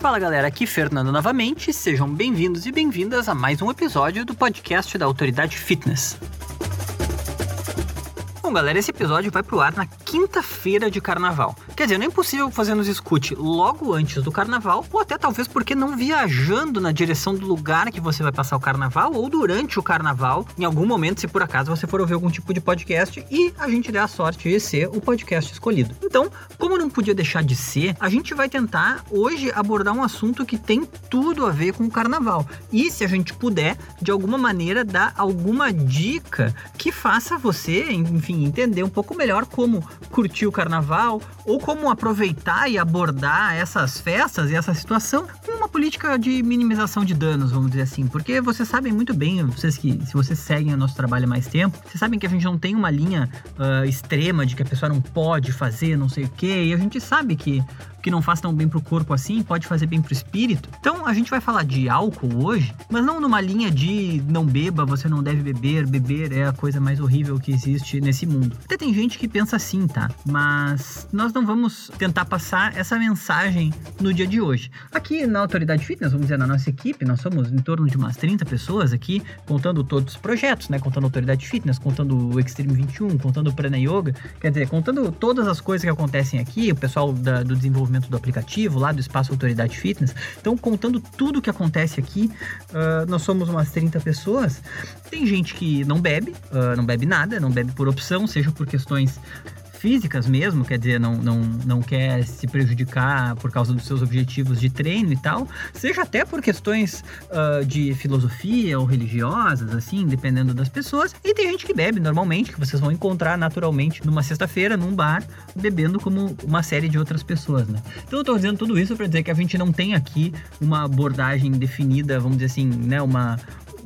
Fala galera, aqui Fernando novamente, sejam bem-vindos e bem-vindas a mais um episódio do podcast da Autoridade Fitness. Bom, galera, esse episódio vai pro ar na quinta-feira de carnaval. Quer dizer, não é impossível fazer nos escute logo antes do carnaval, ou até talvez porque não viajando na direção do lugar que você vai passar o carnaval, ou durante o carnaval, em algum momento, se por acaso você for ouvir algum tipo de podcast e a gente der a sorte de ser o podcast escolhido. Então, como não podia deixar de ser, a gente vai tentar hoje abordar um assunto que tem tudo a ver com o carnaval. E se a gente puder, de alguma maneira, dar alguma dica que faça você, enfim, entender um pouco melhor como curtir o carnaval ou como aproveitar e abordar essas festas e essa situação com uma política de minimização de danos, vamos dizer assim. Porque vocês sabem muito bem, vocês que se vocês seguem o nosso trabalho há mais tempo, vocês sabem que a gente não tem uma linha uh, extrema de que a pessoa não pode fazer não sei o que, e a gente sabe que que não faz tão bem pro corpo assim, pode fazer bem pro espírito. Então a gente vai falar de álcool hoje, mas não numa linha de não beba, você não deve beber, beber é a coisa mais horrível que existe nesse mundo. Até tem gente que pensa assim, tá? Mas nós não vamos tentar passar essa mensagem no dia de hoje. Aqui na Autoridade Fitness, vamos dizer, na nossa equipe, nós somos em torno de umas 30 pessoas aqui, contando todos os projetos, né? Contando Autoridade Fitness, contando o Extreme 21, contando o Prana Yoga, quer dizer, contando todas as coisas que acontecem aqui, o pessoal da, do desenvolvimento desenvolvimento do aplicativo, lá do Espaço Autoridade Fitness. Então, contando tudo o que acontece aqui, uh, nós somos umas 30 pessoas. Tem gente que não bebe, uh, não bebe nada, não bebe por opção, seja por questões físicas mesmo, quer dizer, não, não, não quer se prejudicar por causa dos seus objetivos de treino e tal, seja até por questões uh, de filosofia ou religiosas, assim, dependendo das pessoas. E tem gente que bebe normalmente, que vocês vão encontrar naturalmente numa sexta-feira, num bar, bebendo como uma série de outras pessoas, né? Então eu tô dizendo tudo isso para dizer que a gente não tem aqui uma abordagem definida, vamos dizer assim, né, uma,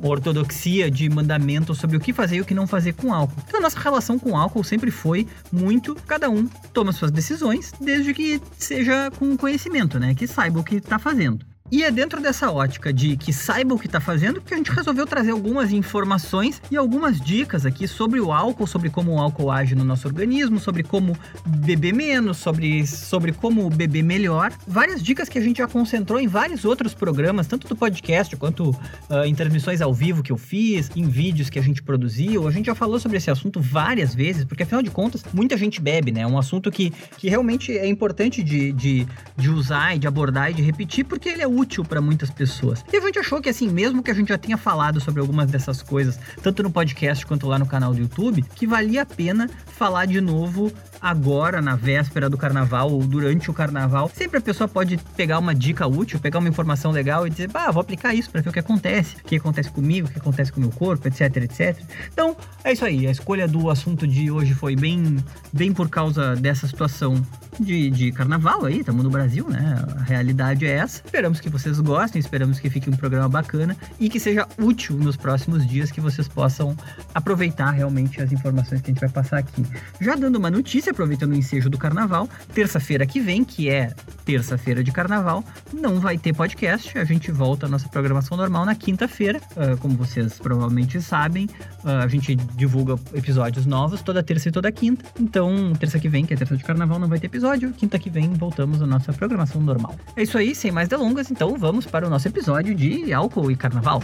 ortodoxia de mandamento sobre o que fazer e o que não fazer com álcool. Então a nossa relação com álcool sempre foi muito cada um toma suas decisões, desde que seja com conhecimento, né? Que saiba o que está fazendo. E é dentro dessa ótica de que saiba o que está fazendo que a gente resolveu trazer algumas informações e algumas dicas aqui sobre o álcool, sobre como o álcool age no nosso organismo, sobre como beber menos, sobre, sobre como beber melhor. Várias dicas que a gente já concentrou em vários outros programas, tanto do podcast quanto uh, em transmissões ao vivo que eu fiz, em vídeos que a gente produziu. A gente já falou sobre esse assunto várias vezes, porque afinal de contas, muita gente bebe, né? É um assunto que, que realmente é importante de, de, de usar e de abordar e de repetir, porque ele é útil para muitas pessoas. E a gente achou que, assim, mesmo que a gente já tenha falado sobre algumas dessas coisas, tanto no podcast quanto lá no canal do YouTube, que valia a pena falar de novo agora, na véspera do carnaval ou durante o carnaval. Sempre a pessoa pode pegar uma dica útil, pegar uma informação legal e dizer, bah, vou aplicar isso para ver o que acontece, o que acontece comigo, o que acontece com o meu corpo, etc, etc. Então, é isso aí. A escolha do assunto de hoje foi bem, bem por causa dessa situação de, de carnaval aí, estamos no Brasil, né? A realidade é essa. Esperamos que vocês gostem, esperamos que fique um programa bacana e que seja útil nos próximos dias, que vocês possam aproveitar realmente as informações que a gente vai passar aqui. Já dando uma notícia, aproveitando o ensejo do carnaval, terça-feira que vem, que é terça-feira de carnaval, não vai ter podcast. A gente volta à nossa programação normal na quinta-feira. Uh, como vocês provavelmente sabem, uh, a gente divulga episódios novos toda terça e toda quinta. Então, terça que vem, que é terça de carnaval, não vai ter episódio. Quinta que vem voltamos à nossa programação normal. É isso aí, sem mais delongas, então vamos para o nosso episódio de álcool e carnaval.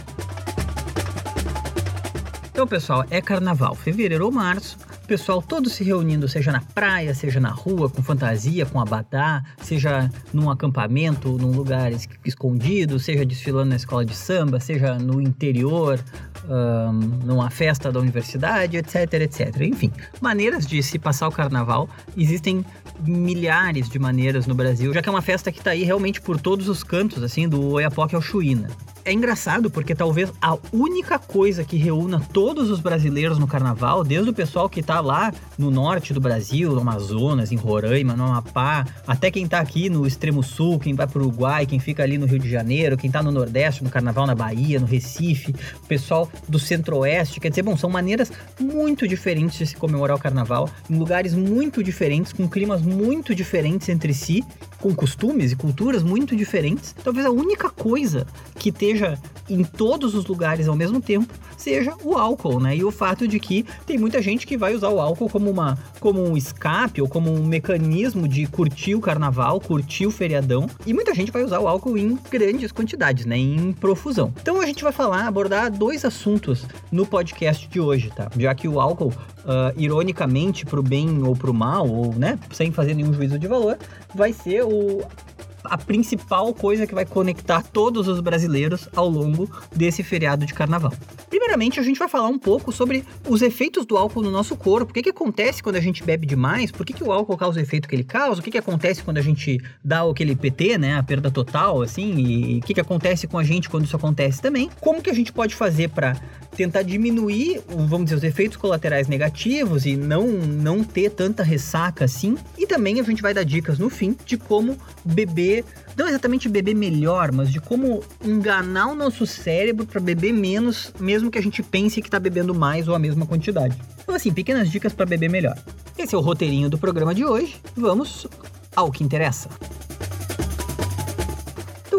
Então, pessoal, é carnaval, fevereiro ou março pessoal todo se reunindo, seja na praia, seja na rua, com fantasia, com abadá, seja num acampamento, num lugar escondido, seja desfilando na escola de samba, seja no interior, um, numa festa da universidade, etc, etc. Enfim, maneiras de se passar o carnaval. Existem milhares de maneiras no Brasil, já que é uma festa que está aí realmente por todos os cantos, assim, do Oiapoque ao Chuína é engraçado porque talvez a única coisa que reúna todos os brasileiros no carnaval, desde o pessoal que tá lá no norte do Brasil, no Amazonas, em Roraima, no Amapá, até quem tá aqui no extremo sul, quem vai pro Uruguai, quem fica ali no Rio de Janeiro, quem tá no Nordeste, no carnaval na Bahia, no Recife, o pessoal do Centro-Oeste, quer dizer, bom, são maneiras muito diferentes de se comemorar o carnaval, em lugares muito diferentes, com climas muito diferentes entre si, com costumes e culturas muito diferentes. Talvez a única coisa que tenha esteja em todos os lugares ao mesmo tempo, seja o álcool, né? E o fato de que tem muita gente que vai usar o álcool como, uma, como um escape ou como um mecanismo de curtir o carnaval, curtir o feriadão. E muita gente vai usar o álcool em grandes quantidades, né? Em profusão. Então a gente vai falar, abordar dois assuntos no podcast de hoje, tá? Já que o álcool, uh, ironicamente, pro bem ou pro mal, ou, né, sem fazer nenhum juízo de valor, vai ser o a principal coisa que vai conectar todos os brasileiros ao longo desse feriado de carnaval. Primeiramente, a gente vai falar um pouco sobre os efeitos do álcool no nosso corpo. O que, que acontece quando a gente bebe demais? Por que, que o álcool causa o efeito que ele causa? O que, que acontece quando a gente dá aquele PT, né? A perda total, assim? E o que, que acontece com a gente quando isso acontece também? Como que a gente pode fazer para tentar diminuir, vamos dizer, os efeitos colaterais negativos e não, não ter tanta ressaca assim? E também a gente vai dar dicas no fim de como beber beber, não exatamente beber melhor, mas de como enganar o nosso cérebro para beber menos, mesmo que a gente pense que está bebendo mais ou a mesma quantidade. Então, assim, pequenas dicas para beber melhor. Esse é o roteirinho do programa de hoje. Vamos ao que interessa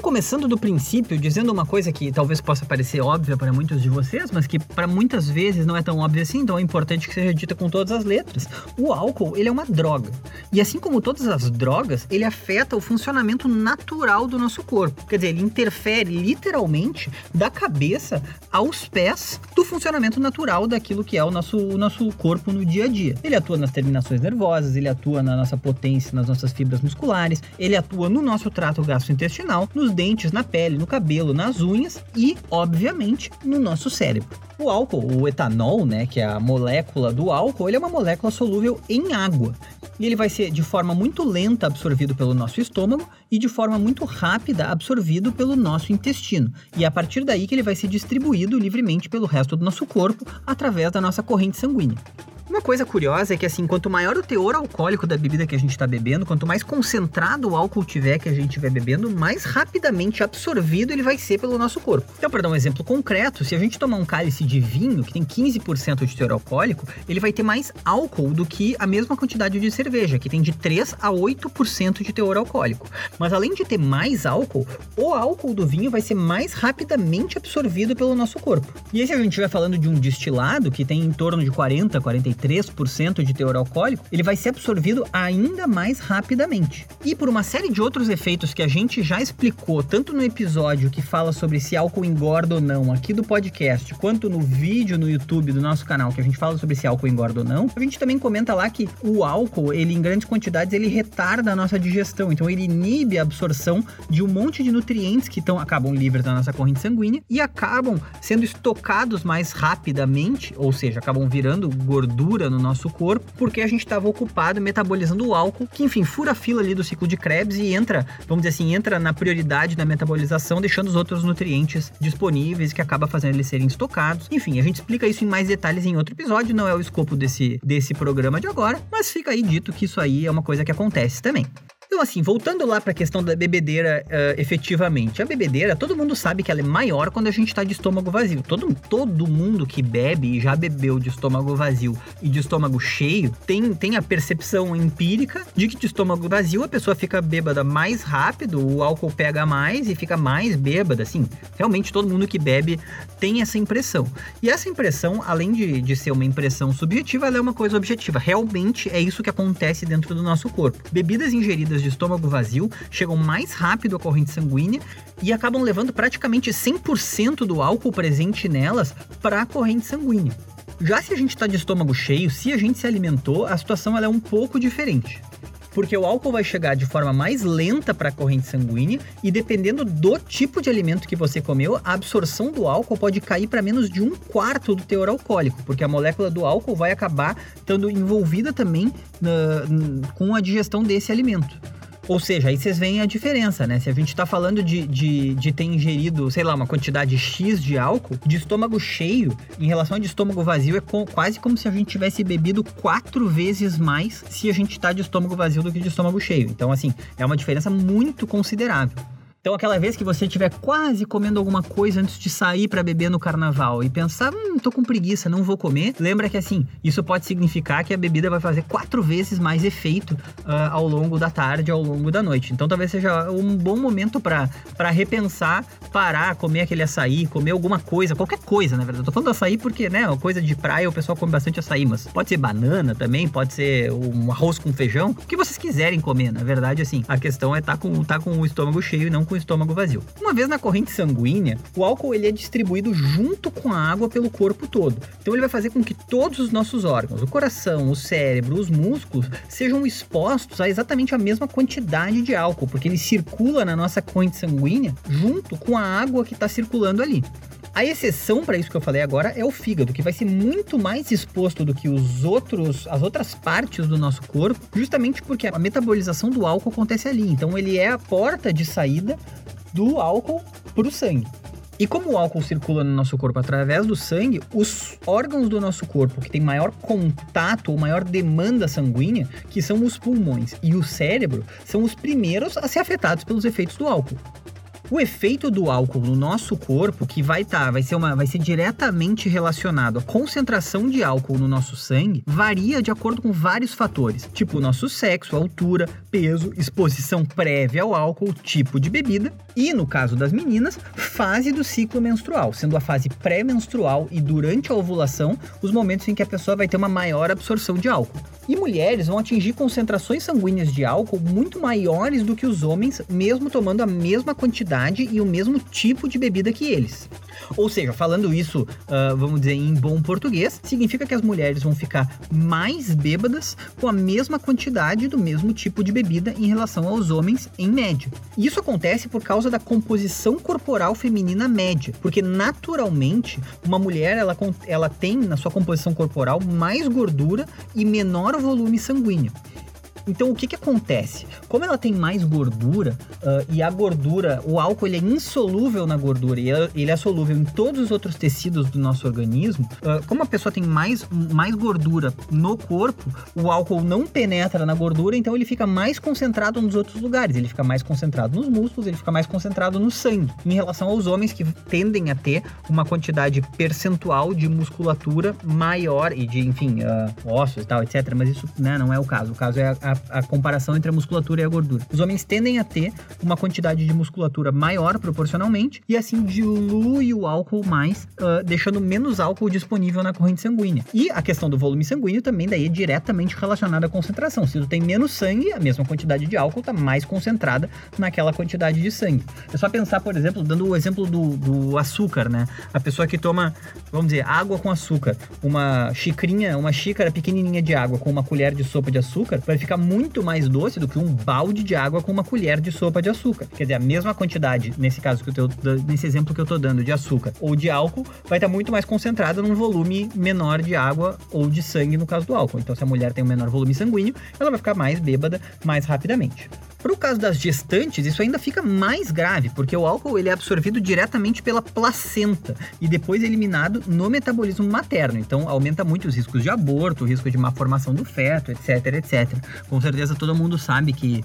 começando do princípio, dizendo uma coisa que talvez possa parecer óbvia para muitos de vocês, mas que para muitas vezes não é tão óbvia assim, então é importante que seja dita com todas as letras. O álcool, ele é uma droga. E assim como todas as drogas, ele afeta o funcionamento natural do nosso corpo. Quer dizer, ele interfere literalmente da cabeça aos pés do funcionamento natural daquilo que é o nosso, o nosso corpo no dia a dia. Ele atua nas terminações nervosas, ele atua na nossa potência, nas nossas fibras musculares, ele atua no nosso trato gastrointestinal, nos dentes, na pele, no cabelo, nas unhas e, obviamente, no nosso cérebro. O álcool, o etanol, né, que é a molécula do álcool, ele é uma molécula solúvel em água. E ele vai ser de forma muito lenta absorvido pelo nosso estômago e de forma muito rápida absorvido pelo nosso intestino. E é a partir daí que ele vai ser distribuído livremente pelo resto do nosso corpo através da nossa corrente sanguínea. Uma coisa curiosa é que, assim, quanto maior o teor alcoólico da bebida que a gente está bebendo, quanto mais concentrado o álcool tiver que a gente estiver bebendo, mais rapidamente absorvido ele vai ser pelo nosso corpo. Então, para dar um exemplo concreto, se a gente tomar um cálice de vinho, que tem 15% de teor alcoólico, ele vai ter mais álcool do que a mesma quantidade de cerveja, que tem de 3 a 8% de teor alcoólico. Mas além de ter mais álcool, o álcool do vinho vai ser mais rapidamente absorvido pelo nosso corpo. E aí, se a gente estiver falando de um destilado, que tem em torno de 40, 43 3% de teor alcoólico, ele vai ser absorvido ainda mais rapidamente. E por uma série de outros efeitos que a gente já explicou, tanto no episódio que fala sobre se álcool engorda ou não, aqui do podcast, quanto no vídeo no YouTube do nosso canal que a gente fala sobre se álcool engorda ou não, a gente também comenta lá que o álcool, ele em grandes quantidades, ele retarda a nossa digestão, então ele inibe a absorção de um monte de nutrientes que estão acabam livres da nossa corrente sanguínea e acabam sendo estocados mais rapidamente, ou seja, acabam virando gordura gordura no nosso corpo, porque a gente estava ocupado metabolizando o álcool, que enfim, fura a fila ali do ciclo de Krebs e entra, vamos dizer assim, entra na prioridade da metabolização, deixando os outros nutrientes disponíveis, que acaba fazendo eles serem estocados. Enfim, a gente explica isso em mais detalhes em outro episódio, não é o escopo desse, desse programa de agora, mas fica aí dito que isso aí é uma coisa que acontece também. Então, assim, voltando lá para a questão da bebedeira uh, efetivamente. A bebedeira, todo mundo sabe que ela é maior quando a gente está de estômago vazio. Todo, todo mundo que bebe e já bebeu de estômago vazio e de estômago cheio tem, tem a percepção empírica de que de estômago vazio a pessoa fica bêbada mais rápido, o álcool pega mais e fica mais bêbada. Assim, realmente todo mundo que bebe tem essa impressão. E essa impressão, além de, de ser uma impressão subjetiva, ela é uma coisa objetiva. Realmente é isso que acontece dentro do nosso corpo. Bebidas ingeridas de estômago vazio chegam mais rápido à corrente sanguínea e acabam levando praticamente 100% do álcool presente nelas para a corrente sanguínea. Já se a gente está de estômago cheio, se a gente se alimentou, a situação é um pouco diferente porque o álcool vai chegar de forma mais lenta para a corrente sanguínea e dependendo do tipo de alimento que você comeu, a absorção do álcool pode cair para menos de um quarto do teor alcoólico, porque a molécula do álcool vai acabar estando envolvida também uh, com a digestão desse alimento. Ou seja, aí vocês veem a diferença, né? Se a gente está falando de, de, de ter ingerido, sei lá, uma quantidade X de álcool, de estômago cheio, em relação de estômago vazio, é com, quase como se a gente tivesse bebido quatro vezes mais se a gente está de estômago vazio do que de estômago cheio. Então, assim, é uma diferença muito considerável. Então, aquela vez que você estiver quase comendo alguma coisa antes de sair para beber no carnaval e pensar, hum, tô com preguiça, não vou comer, lembra que assim, isso pode significar que a bebida vai fazer quatro vezes mais efeito uh, ao longo da tarde, ao longo da noite. Então, talvez seja um bom momento para repensar, parar, comer aquele açaí, comer alguma coisa, qualquer coisa, na verdade. Eu tô falando açaí porque, né, coisa de praia o pessoal come bastante açaí, mas pode ser banana também, pode ser um arroz com feijão, o que vocês quiserem comer. Na verdade, assim, a questão é estar tá com, tá com o estômago cheio e não com com o estômago vazio. Uma vez na corrente sanguínea, o álcool ele é distribuído junto com a água pelo corpo todo. Então ele vai fazer com que todos os nossos órgãos, o coração, o cérebro, os músculos, sejam expostos a exatamente a mesma quantidade de álcool, porque ele circula na nossa corrente sanguínea junto com a água que está circulando ali. A exceção para isso que eu falei agora é o fígado, que vai ser muito mais exposto do que os outros, as outras partes do nosso corpo, justamente porque a metabolização do álcool acontece ali. Então ele é a porta de saída do álcool para o sangue. E como o álcool circula no nosso corpo através do sangue, os órgãos do nosso corpo que tem maior contato ou maior demanda sanguínea, que são os pulmões e o cérebro, são os primeiros a ser afetados pelos efeitos do álcool. O efeito do álcool no nosso corpo, que vai estar, tá, vai ser uma, vai ser diretamente relacionado à concentração de álcool no nosso sangue, varia de acordo com vários fatores, tipo nosso sexo, altura, peso, exposição prévia ao álcool, tipo de bebida e, no caso das meninas, fase do ciclo menstrual, sendo a fase pré-menstrual e durante a ovulação os momentos em que a pessoa vai ter uma maior absorção de álcool. E mulheres vão atingir concentrações sanguíneas de álcool muito maiores do que os homens, mesmo tomando a mesma quantidade e o mesmo tipo de bebida que eles. Ou seja, falando isso, uh, vamos dizer em bom português, significa que as mulheres vão ficar mais bêbadas com a mesma quantidade do mesmo tipo de bebida em relação aos homens, em média. Isso acontece por causa da composição corporal feminina média, porque naturalmente uma mulher ela, ela tem na sua composição corporal mais gordura e menor volume sanguíneo. Então o que que acontece? Como ela tem mais gordura uh, e a gordura, o álcool ele é insolúvel na gordura e ele é solúvel em todos os outros tecidos do nosso organismo, uh, como a pessoa tem mais, mais gordura no corpo, o álcool não penetra na gordura, então ele fica mais concentrado nos outros lugares. Ele fica mais concentrado nos músculos, ele fica mais concentrado no sangue. Em relação aos homens que tendem a ter uma quantidade percentual de musculatura maior e de, enfim, uh, ossos e tal, etc. Mas isso né, não é o caso. O caso é a, a, comparação entre a musculatura e a gordura. Os homens tendem a ter uma quantidade de musculatura maior proporcionalmente e assim dilui o álcool mais, uh, deixando menos álcool disponível na corrente sanguínea. E a questão do volume sanguíneo também daí é diretamente relacionada à concentração. Se tu tem menos sangue, a mesma quantidade de álcool está mais concentrada naquela quantidade de sangue. É só pensar, por exemplo, dando o exemplo do, do açúcar, né? A pessoa que toma, vamos dizer, água com açúcar, uma xicrinha, uma xícara pequenininha de água com uma colher de sopa de açúcar, vai ficar muito mais doce do que um balde de água com uma colher de sopa de açúcar. Quer dizer, a mesma quantidade, nesse caso que eu tô, nesse exemplo que eu tô dando de açúcar ou de álcool, vai estar muito mais concentrada num volume menor de água ou de sangue no caso do álcool. Então, se a mulher tem um menor volume sanguíneo, ela vai ficar mais bêbada mais rapidamente. Para o caso das gestantes, isso ainda fica mais grave, porque o álcool ele é absorvido diretamente pela placenta e depois eliminado no metabolismo materno. Então aumenta muito os riscos de aborto, o risco de má formação do feto, etc, etc. Com certeza todo mundo sabe que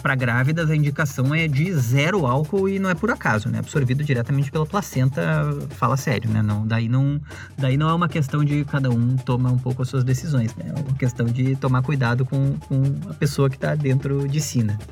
para grávidas a indicação é de zero álcool e não é por acaso, né? Absorvido diretamente pela placenta, fala sério, né? Não, daí não, daí não é uma questão de cada um tomar um pouco as suas decisões, né? É uma questão de tomar cuidado com, com a pessoa que está dentro de si, né?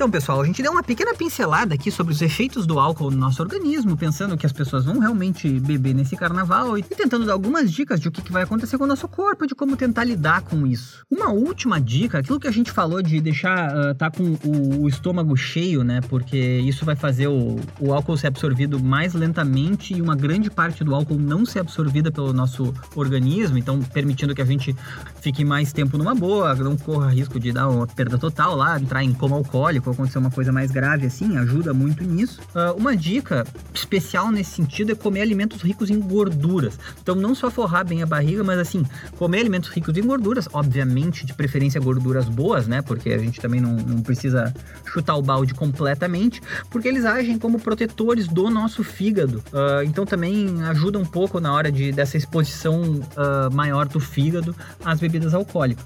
Então, pessoal, a gente deu uma pequena pincelada aqui sobre os efeitos do álcool no nosso organismo, pensando que as pessoas vão realmente beber nesse carnaval e tentando dar algumas dicas de o que vai acontecer com o nosso corpo, de como tentar lidar com isso. Uma última dica, aquilo que a gente falou de deixar uh, tá com o, o, estômago cheio, né? Porque isso vai fazer o, o álcool ser absorvido mais lentamente e uma grande parte do álcool não ser absorvida pelo nosso organismo, então permitindo que a gente fique mais tempo numa boa, não corra risco de dar uma perda total lá, entrar em coma alcoólico acontecer uma coisa mais grave assim, ajuda muito nisso. Uh, uma dica especial nesse sentido é comer alimentos ricos em gorduras. Então, não só forrar bem a barriga, mas assim, comer alimentos ricos em gorduras, obviamente, de preferência gorduras boas, né? Porque a gente também não, não precisa chutar o balde completamente, porque eles agem como protetores do nosso fígado. Uh, então, também ajuda um pouco na hora de, dessa exposição uh, maior do fígado às bebidas alcoólicas.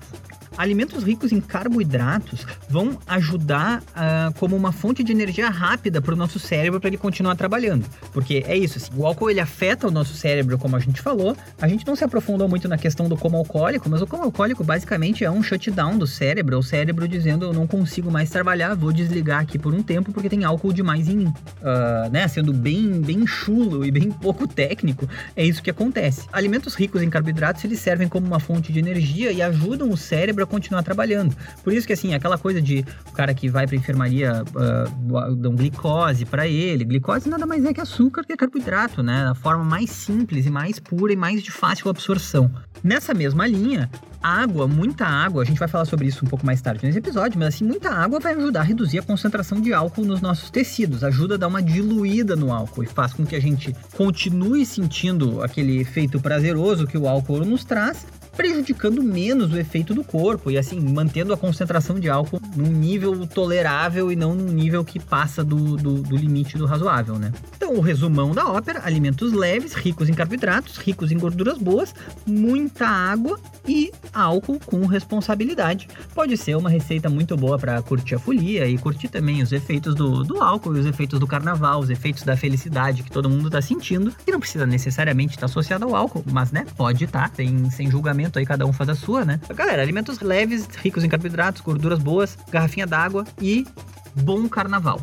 Alimentos ricos em carboidratos vão ajudar uh, como uma fonte de energia rápida para o nosso cérebro para ele continuar trabalhando. Porque é isso, assim, o álcool ele afeta o nosso cérebro, como a gente falou. A gente não se aprofundou muito na questão do como alcoólico, mas o como alcoólico basicamente é um shutdown do cérebro, é o cérebro dizendo eu não consigo mais trabalhar, vou desligar aqui por um tempo porque tem álcool demais em mim. Uh, né? Sendo bem, bem chulo e bem pouco técnico, é isso que acontece. Alimentos ricos em carboidratos eles servem como uma fonte de energia e ajudam o cérebro a continuar trabalhando. Por isso que assim, aquela coisa de o cara que vai para enfermaria uh, dão glicose para ele, glicose nada mais é que açúcar que é carboidrato, né? A forma mais simples e mais pura e mais de fácil absorção. Nessa mesma linha, água, muita água, a gente vai falar sobre isso um pouco mais tarde nesse episódio, mas assim, muita água vai ajudar a reduzir a concentração de álcool nos nossos tecidos, ajuda a dar uma diluída no álcool e faz com que a gente continue sentindo aquele efeito prazeroso que o álcool nos traz, prejudicando menos o efeito do corpo e assim mantendo a concentração de álcool num nível tolerável e não num nível que passa do, do, do, limite do razoável, né? Então, o resumão da ópera: alimentos leves, ricos em carboidratos, ricos em gorduras boas, muita água e álcool com responsabilidade. Pode ser uma receita muito boa para curtir a folia e curtir também os efeitos do, do álcool e os efeitos do carnaval, os efeitos da felicidade que todo mundo está sentindo, que não precisa necessariamente estar associado ao álcool, mas né, pode estar, tá, sem, sem julgamento alimento aí, cada um faz a sua, né? Galera, alimentos leves, ricos em carboidratos, gorduras boas, garrafinha d'água e bom carnaval.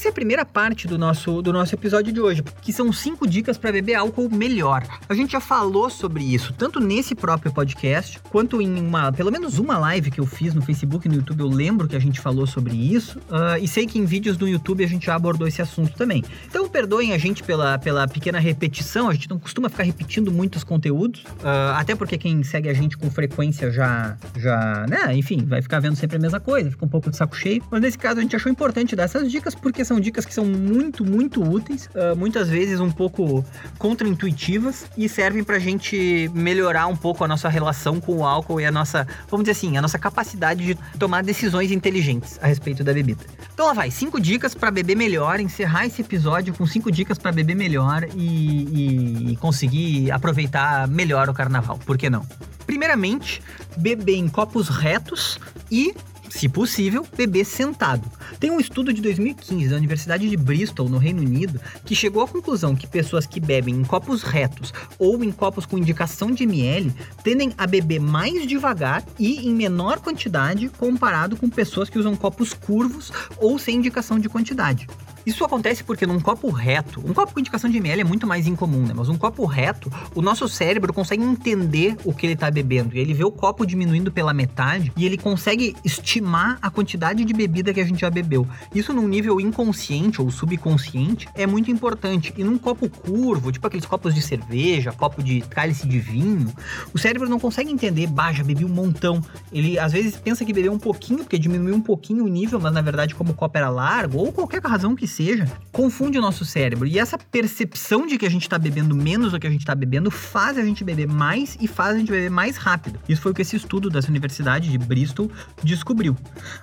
Essa é a primeira parte do nosso, do nosso episódio de hoje, que são cinco dicas para beber álcool melhor. A gente já falou sobre isso, tanto nesse próprio podcast, quanto em uma, pelo menos uma live que eu fiz no Facebook e no YouTube, eu lembro que a gente falou sobre isso, uh, e sei que em vídeos do YouTube a gente já abordou esse assunto também. Então perdoem a gente pela, pela pequena repetição, a gente não costuma ficar repetindo muitos conteúdos, uh, até porque quem segue a gente com frequência já, já, né, enfim, vai ficar vendo sempre a mesma coisa, fica um pouco de saco cheio. Mas nesse caso a gente achou importante dar essas dicas porque são dicas que são muito, muito úteis, uh, muitas vezes um pouco contraintuitivas e servem pra gente melhorar um pouco a nossa relação com o álcool e a nossa, vamos dizer assim, a nossa capacidade de tomar decisões inteligentes a respeito da bebida. Então lá vai, cinco dicas para beber melhor, encerrar esse episódio com cinco dicas para beber melhor e, e, e conseguir aproveitar melhor o carnaval, por que não? Primeiramente, beber em copos retos e se possível, beber sentado. Tem um estudo de 2015 da Universidade de Bristol, no Reino Unido, que chegou à conclusão que pessoas que bebem em copos retos ou em copos com indicação de ml tendem a beber mais devagar e em menor quantidade comparado com pessoas que usam copos curvos ou sem indicação de quantidade. Isso acontece porque num copo reto, um copo com indicação de ml é muito mais incomum, né? Mas um copo reto, o nosso cérebro consegue entender o que ele está bebendo. E ele vê o copo diminuindo pela metade e ele consegue estimar a quantidade de bebida que a gente já bebeu. Isso num nível inconsciente ou subconsciente é muito importante. E num copo curvo, tipo aqueles copos de cerveja, copo de cálice de vinho, o cérebro não consegue entender, já bebi um montão. Ele às vezes pensa que bebeu um pouquinho, porque diminuiu um pouquinho o nível, mas na verdade, como o copo era largo, ou qualquer razão que seja, confunde o nosso cérebro. E essa percepção de que a gente está bebendo menos do que a gente está bebendo faz a gente beber mais e faz a gente beber mais rápido. Isso foi o que esse estudo dessa universidade de Bristol descobriu.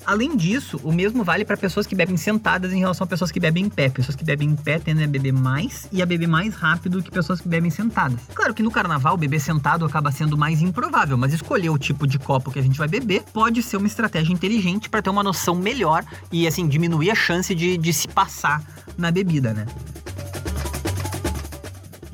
Além disso, o mesmo vale para pessoas que bebem sentadas em relação a pessoas que bebem em pé. Pessoas que bebem em pé tendem a beber mais e a beber mais rápido que pessoas que bebem sentadas. Claro que no carnaval, beber sentado acaba sendo mais improvável, mas escolher o tipo de copo que a gente vai beber pode ser uma estratégia inteligente para ter uma noção melhor e, assim, diminuir a chance de, de se passar passar na bebida, né?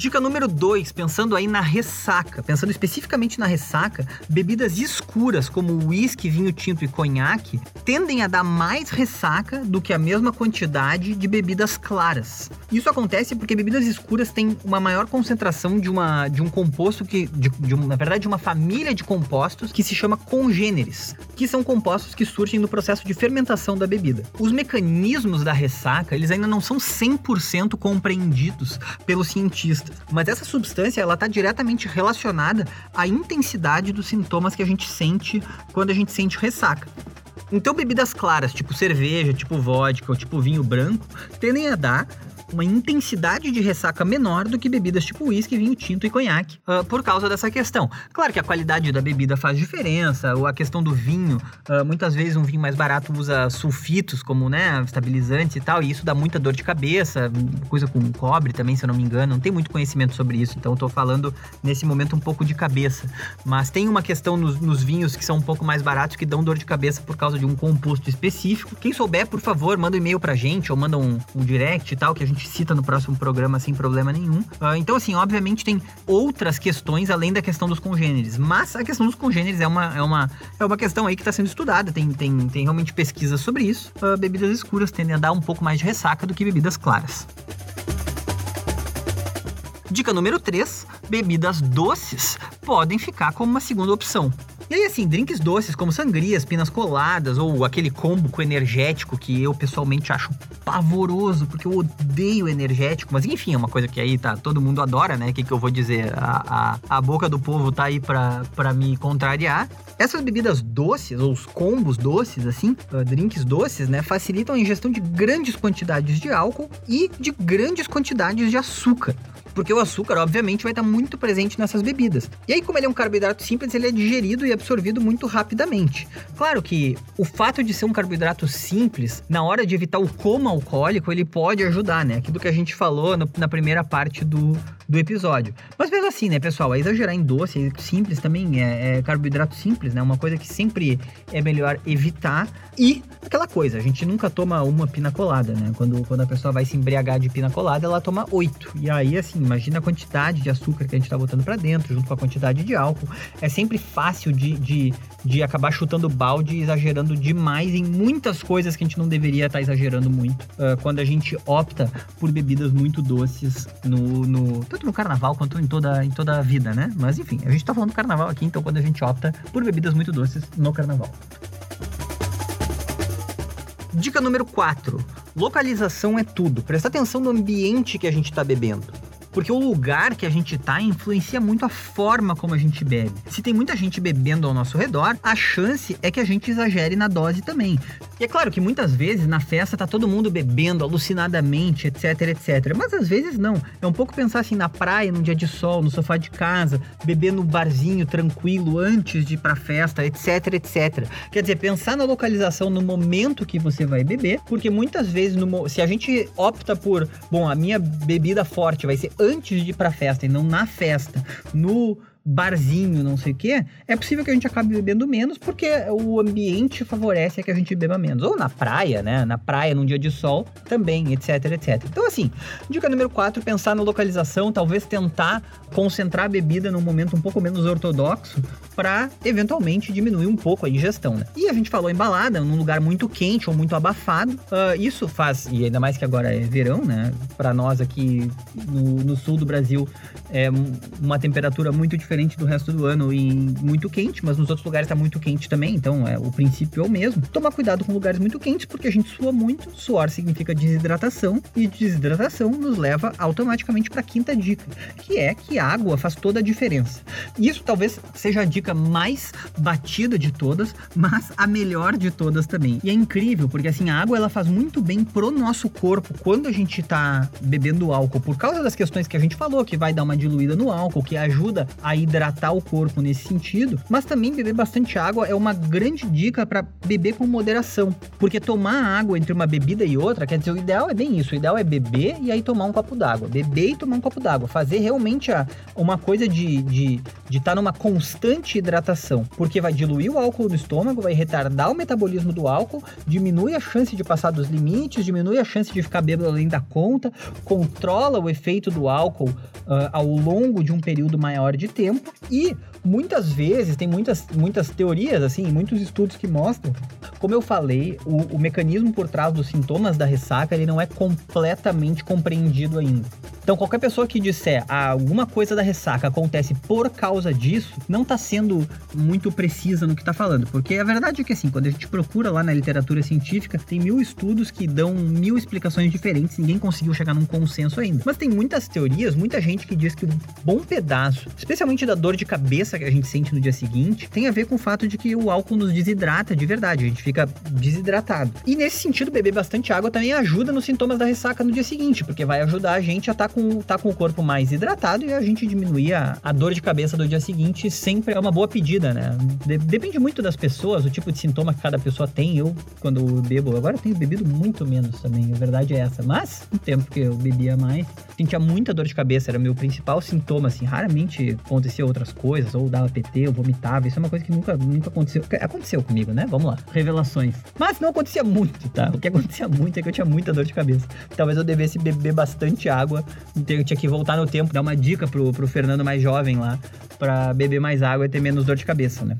Dica número 2, pensando aí na ressaca, pensando especificamente na ressaca, bebidas escuras como uísque, vinho tinto e conhaque tendem a dar mais ressaca do que a mesma quantidade de bebidas claras. Isso acontece porque bebidas escuras têm uma maior concentração de, uma, de um composto que, de, de na verdade, de uma família de compostos que se chama congêneres, que são compostos que surgem no processo de fermentação da bebida. Os mecanismos da ressaca, eles ainda não são 100% compreendidos pelos cientistas mas essa substância ela está diretamente relacionada à intensidade dos sintomas que a gente sente quando a gente sente ressaca. Então, bebidas claras, tipo cerveja, tipo vodka ou tipo vinho branco, tendem a dar uma intensidade de ressaca menor do que bebidas tipo uísque, vinho tinto e conhaque, uh, por causa dessa questão. Claro que a qualidade da bebida faz diferença, ou a questão do vinho, uh, muitas vezes um vinho mais barato usa sulfitos como, né, estabilizantes e tal, e isso dá muita dor de cabeça, coisa com cobre também, se eu não me engano, não tem muito conhecimento sobre isso, então tô falando nesse momento um pouco de cabeça. Mas tem uma questão nos, nos vinhos que são um pouco mais baratos que dão dor de cabeça por causa de um composto específico. Quem souber, por favor, manda um e-mail pra gente ou manda um, um direct e tal, que a gente cita no próximo programa sem problema nenhum. Uh, então, assim, obviamente tem outras questões além da questão dos congêneres, mas a questão dos congêneres é uma, é uma, é uma questão aí que está sendo estudada, tem, tem, tem realmente pesquisas sobre isso. Uh, bebidas escuras tendem a dar um pouco mais de ressaca do que bebidas claras. Dica número 3: bebidas doces podem ficar como uma segunda opção. E aí, assim, drinks doces como sangrias, pinas coladas ou aquele combo com energético que eu pessoalmente acho pavoroso, porque eu odeio energético, mas enfim, é uma coisa que aí tá, todo mundo adora, né? O que, que eu vou dizer? A, a, a boca do povo tá aí pra, pra me contrariar. Essas bebidas doces, ou os combos doces, assim, uh, drinks doces, né, facilitam a ingestão de grandes quantidades de álcool e de grandes quantidades de açúcar porque o açúcar, obviamente, vai estar muito presente nessas bebidas. E aí, como ele é um carboidrato simples, ele é digerido e absorvido muito rapidamente. Claro que o fato de ser um carboidrato simples, na hora de evitar o coma alcoólico, ele pode ajudar, né? Aquilo que a gente falou no, na primeira parte do, do episódio. Mas mesmo assim, né, pessoal, é exagerar em doce, simples também, é, é carboidrato simples, né? Uma coisa que sempre é melhor evitar. E aquela coisa, a gente nunca toma uma pina colada, né? Quando, quando a pessoa vai se embriagar de pina colada, ela toma oito. E aí, assim, imagina a quantidade de açúcar que a gente tá botando para dentro, junto com a quantidade de álcool. É sempre fácil de, de, de acabar chutando balde e exagerando demais em muitas coisas que a gente não deveria estar tá exagerando muito. Uh, quando a gente opta por bebidas muito doces no, no tanto no carnaval quanto em toda, em toda a vida, né? Mas enfim, a gente tá falando do carnaval aqui, então quando a gente opta por bebidas muito doces no carnaval. Dica número 4. Localização é tudo. Presta atenção no ambiente que a gente está bebendo. Porque o lugar que a gente tá influencia muito a forma como a gente bebe. Se tem muita gente bebendo ao nosso redor, a chance é que a gente exagere na dose também. E é claro que muitas vezes na festa tá todo mundo bebendo alucinadamente, etc, etc. Mas às vezes não. É um pouco pensar assim na praia, num dia de sol, no sofá de casa, beber no barzinho tranquilo antes de ir pra festa, etc, etc. Quer dizer, pensar na localização no momento que você vai beber, porque muitas vezes no, se a gente opta por, bom, a minha bebida forte vai ser antes de ir pra festa e não na festa, no barzinho, não sei o quê, é possível que a gente acabe bebendo menos porque o ambiente favorece que a gente beba menos. Ou na praia, né? Na praia, num dia de sol, também, etc, etc. Então, assim, dica número 4, pensar na localização, talvez tentar concentrar a bebida num momento um pouco menos ortodoxo para eventualmente diminuir um pouco a ingestão, né? E a gente falou em balada, num lugar muito quente ou muito abafado. Uh, isso faz, e ainda mais que agora é verão, né? Para nós aqui no, no sul do Brasil, é uma temperatura muito diferente diferente do resto do ano e muito quente, mas nos outros lugares tá muito quente também, então é, o princípio é o mesmo. Tomar cuidado com lugares muito quentes, porque a gente sua muito, suor significa desidratação, e desidratação nos leva automaticamente para a quinta dica, que é que a água faz toda a diferença. Isso talvez seja a dica mais batida de todas, mas a melhor de todas também. E é incrível, porque assim, a água ela faz muito bem pro nosso corpo quando a gente tá bebendo álcool, por causa das questões que a gente falou, que vai dar uma diluída no álcool, que ajuda a hidratar o corpo nesse sentido, mas também beber bastante água é uma grande dica para beber com moderação, porque tomar água entre uma bebida e outra, quer dizer, o ideal é bem isso, o ideal é beber e aí tomar um copo d'água, beber e tomar um copo d'água, fazer realmente a, uma coisa de estar de, de tá numa constante hidratação, porque vai diluir o álcool no estômago, vai retardar o metabolismo do álcool, diminui a chance de passar dos limites, diminui a chance de ficar bêbado além da conta, controla o efeito do álcool uh, ao longo de um período maior de tempo tempo e muitas vezes tem muitas, muitas teorias, assim, muitos estudos que mostram, como eu falei, o, o mecanismo por trás dos sintomas da ressaca ele não é completamente compreendido ainda. Então, qualquer pessoa que disser ah, alguma coisa da ressaca acontece por causa disso, não tá sendo muito precisa no que tá falando. Porque a verdade é que, assim, quando a gente procura lá na literatura científica, tem mil estudos que dão mil explicações diferentes, ninguém conseguiu chegar num consenso ainda. Mas tem muitas teorias, muita gente que diz que um bom pedaço, especialmente da dor de cabeça que a gente sente no dia seguinte, tem a ver com o fato de que o álcool nos desidrata de verdade, a gente fica desidratado. E nesse sentido, beber bastante água também ajuda nos sintomas da ressaca no dia seguinte, porque vai ajudar a gente a estar tá com, tá com o corpo mais hidratado e a gente diminuir a, a dor de cabeça do dia seguinte sempre é uma boa pedida, né? De, depende muito das pessoas, o tipo de sintoma que cada pessoa tem. Eu, quando bebo, agora eu tenho bebido muito menos também, a verdade é essa. Mas, no tempo que eu bebia mais, sentia muita dor de cabeça, era meu principal sintoma, assim. Raramente acontecia outras coisas, ou dava PT, ou vomitava. Isso é uma coisa que nunca, nunca aconteceu. Aconteceu comigo, né? Vamos lá. Mas não acontecia muito, tá? O que acontecia muito é que eu tinha muita dor de cabeça. Talvez eu devesse beber bastante água. Então eu tinha que voltar no tempo, dar uma dica pro, pro Fernando mais jovem lá, para beber mais água e ter menos dor de cabeça, né?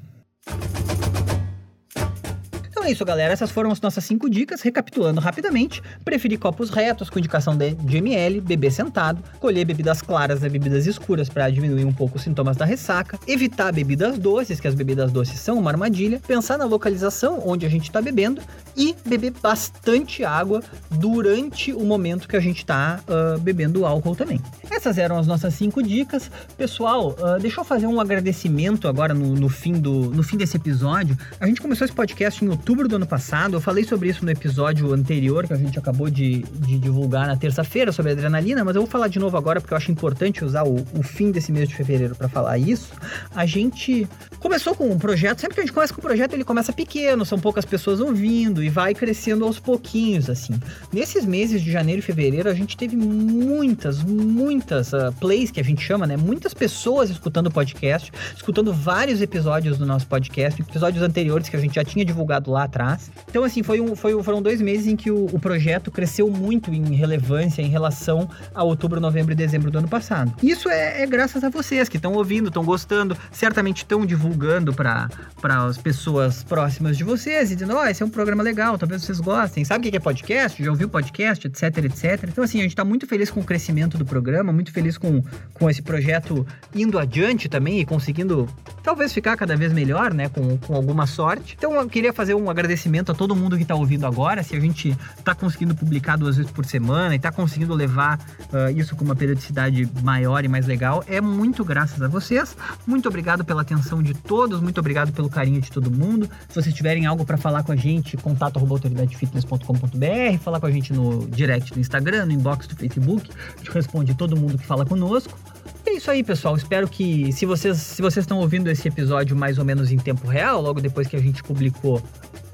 Então é isso, galera. Essas foram as nossas cinco dicas. Recapitulando rapidamente: preferir copos retos com indicação de, de ml, beber sentado, colher bebidas claras e bebidas escuras para diminuir um pouco os sintomas da ressaca, evitar bebidas doces, que as bebidas doces são uma armadilha, pensar na localização onde a gente está bebendo e beber bastante água durante o momento que a gente está uh, bebendo álcool também. Essas eram as nossas cinco dicas. Pessoal, uh, deixa eu fazer um agradecimento agora no, no, fim do, no fim desse episódio. A gente começou esse podcast em outubro outubro do ano passado. Eu falei sobre isso no episódio anterior que a gente acabou de, de divulgar na terça-feira sobre adrenalina, mas eu vou falar de novo agora porque eu acho importante usar o, o fim desse mês de fevereiro para falar isso. A gente começou com um projeto, sempre que a gente começa com um projeto, ele começa pequeno, são poucas pessoas ouvindo e vai crescendo aos pouquinhos, assim. Nesses meses de janeiro e fevereiro, a gente teve muitas, muitas uh, plays que a gente chama, né? Muitas pessoas escutando o podcast, escutando vários episódios do nosso podcast, episódios anteriores que a gente já tinha divulgado lá atrás. Então, assim, foi um, foi, foram dois meses em que o, o projeto cresceu muito em relevância em relação a outubro, novembro e dezembro do ano passado. Isso é, é graças a vocês que estão ouvindo, estão gostando, certamente estão divulgando para as pessoas próximas de vocês, e dizendo: Ó, oh, esse é um programa legal, talvez vocês gostem. Sabe o que é podcast? Já ouviu podcast, etc, etc. Então, assim, a gente está muito feliz com o crescimento do programa, muito feliz com, com esse projeto indo adiante também e conseguindo talvez ficar cada vez melhor, né, com, com alguma sorte. Então, eu queria fazer um agradecimento a todo mundo que está ouvindo agora. Se a gente está conseguindo publicar duas vezes por semana e está conseguindo levar uh, isso com uma periodicidade maior e mais legal, é muito graças a vocês. Muito obrigado pela atenção de todos, muito obrigado pelo carinho de todo mundo. Se vocês tiverem algo para falar com a gente, contato autoridadefitness.com.br, falar com a gente no direct do Instagram, no inbox do Facebook, a gente responde todo mundo que fala conosco. É isso aí, pessoal. Espero que se vocês se vocês estão ouvindo esse episódio mais ou menos em tempo real, logo depois que a gente publicou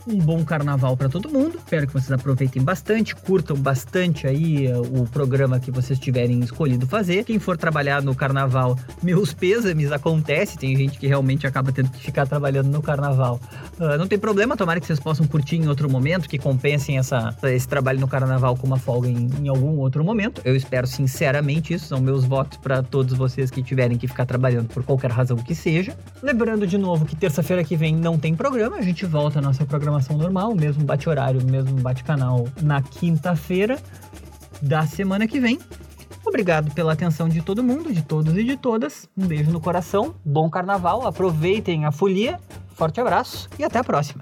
um bom carnaval para todo mundo. Espero que vocês aproveitem bastante, curtam bastante aí eh, o programa que vocês tiverem escolhido fazer. Quem for trabalhar no carnaval, meus pêsames, acontece. Tem gente que realmente acaba tendo que ficar trabalhando no carnaval. Uh, não tem problema, tomara que vocês possam curtir em outro momento, que compensem essa, esse trabalho no carnaval com uma folga em, em algum outro momento. Eu espero sinceramente isso, são meus votos para todos vocês que tiverem que ficar trabalhando por qualquer razão que seja. Lembrando de novo que terça-feira que vem não tem programa, a gente volta à nossa programação programação normal, mesmo bate-horário, mesmo bate-canal na quinta-feira da semana que vem. Obrigado pela atenção de todo mundo, de todos e de todas. Um beijo no coração, bom carnaval, aproveitem a folia, forte abraço e até a próxima.